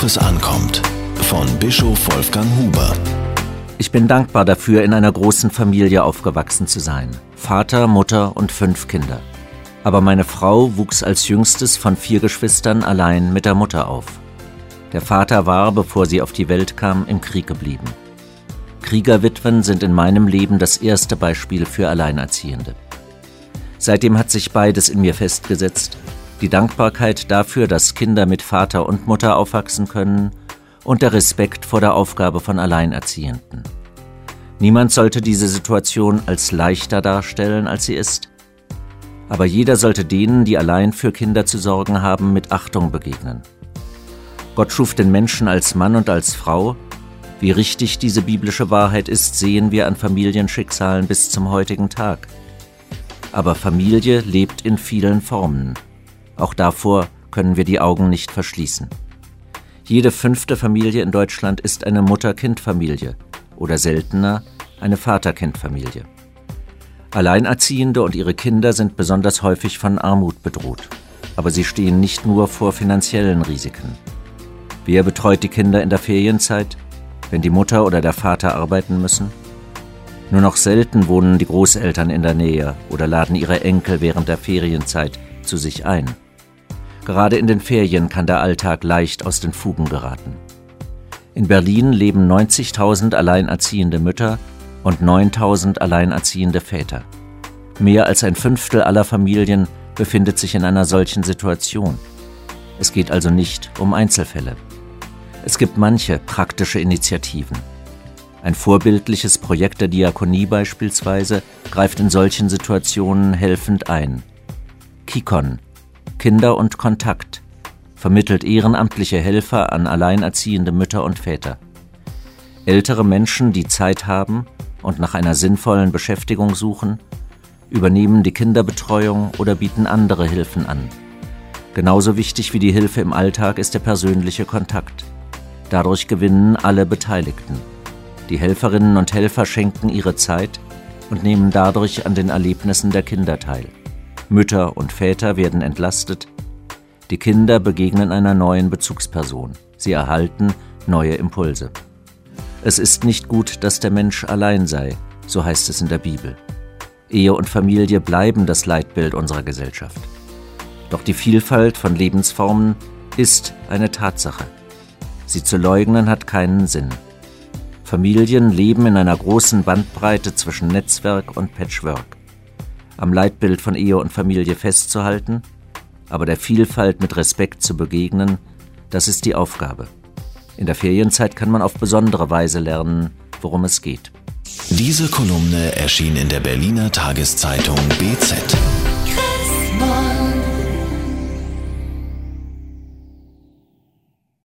worauf es ankommt. Von Bischof Wolfgang Huber. Ich bin dankbar dafür, in einer großen Familie aufgewachsen zu sein. Vater, Mutter und fünf Kinder. Aber meine Frau wuchs als jüngstes von vier Geschwistern allein mit der Mutter auf. Der Vater war, bevor sie auf die Welt kam, im Krieg geblieben. Kriegerwitwen sind in meinem Leben das erste Beispiel für Alleinerziehende. Seitdem hat sich beides in mir festgesetzt. Die Dankbarkeit dafür, dass Kinder mit Vater und Mutter aufwachsen können und der Respekt vor der Aufgabe von Alleinerziehenden. Niemand sollte diese Situation als leichter darstellen, als sie ist. Aber jeder sollte denen, die allein für Kinder zu sorgen haben, mit Achtung begegnen. Gott schuf den Menschen als Mann und als Frau. Wie richtig diese biblische Wahrheit ist, sehen wir an Familienschicksalen bis zum heutigen Tag. Aber Familie lebt in vielen Formen. Auch davor können wir die Augen nicht verschließen. Jede fünfte Familie in Deutschland ist eine Mutter-Kind-Familie oder seltener eine Vater-Kind-Familie. Alleinerziehende und ihre Kinder sind besonders häufig von Armut bedroht. Aber sie stehen nicht nur vor finanziellen Risiken. Wer betreut die Kinder in der Ferienzeit, wenn die Mutter oder der Vater arbeiten müssen? Nur noch selten wohnen die Großeltern in der Nähe oder laden ihre Enkel während der Ferienzeit zu sich ein. Gerade in den Ferien kann der Alltag leicht aus den Fugen geraten. In Berlin leben 90.000 alleinerziehende Mütter und 9.000 alleinerziehende Väter. Mehr als ein Fünftel aller Familien befindet sich in einer solchen Situation. Es geht also nicht um Einzelfälle. Es gibt manche praktische Initiativen. Ein vorbildliches Projekt der Diakonie beispielsweise greift in solchen Situationen helfend ein. Kikon Kinder und Kontakt vermittelt ehrenamtliche Helfer an alleinerziehende Mütter und Väter. Ältere Menschen, die Zeit haben und nach einer sinnvollen Beschäftigung suchen, übernehmen die Kinderbetreuung oder bieten andere Hilfen an. Genauso wichtig wie die Hilfe im Alltag ist der persönliche Kontakt. Dadurch gewinnen alle Beteiligten. Die Helferinnen und Helfer schenken ihre Zeit und nehmen dadurch an den Erlebnissen der Kinder teil. Mütter und Väter werden entlastet, die Kinder begegnen einer neuen Bezugsperson, sie erhalten neue Impulse. Es ist nicht gut, dass der Mensch allein sei, so heißt es in der Bibel. Ehe und Familie bleiben das Leitbild unserer Gesellschaft. Doch die Vielfalt von Lebensformen ist eine Tatsache. Sie zu leugnen hat keinen Sinn. Familien leben in einer großen Bandbreite zwischen Netzwerk und Patchwork. Am Leitbild von Ehe und Familie festzuhalten, aber der Vielfalt mit Respekt zu begegnen, das ist die Aufgabe. In der Ferienzeit kann man auf besondere Weise lernen, worum es geht. Diese Kolumne erschien in der Berliner Tageszeitung BZ.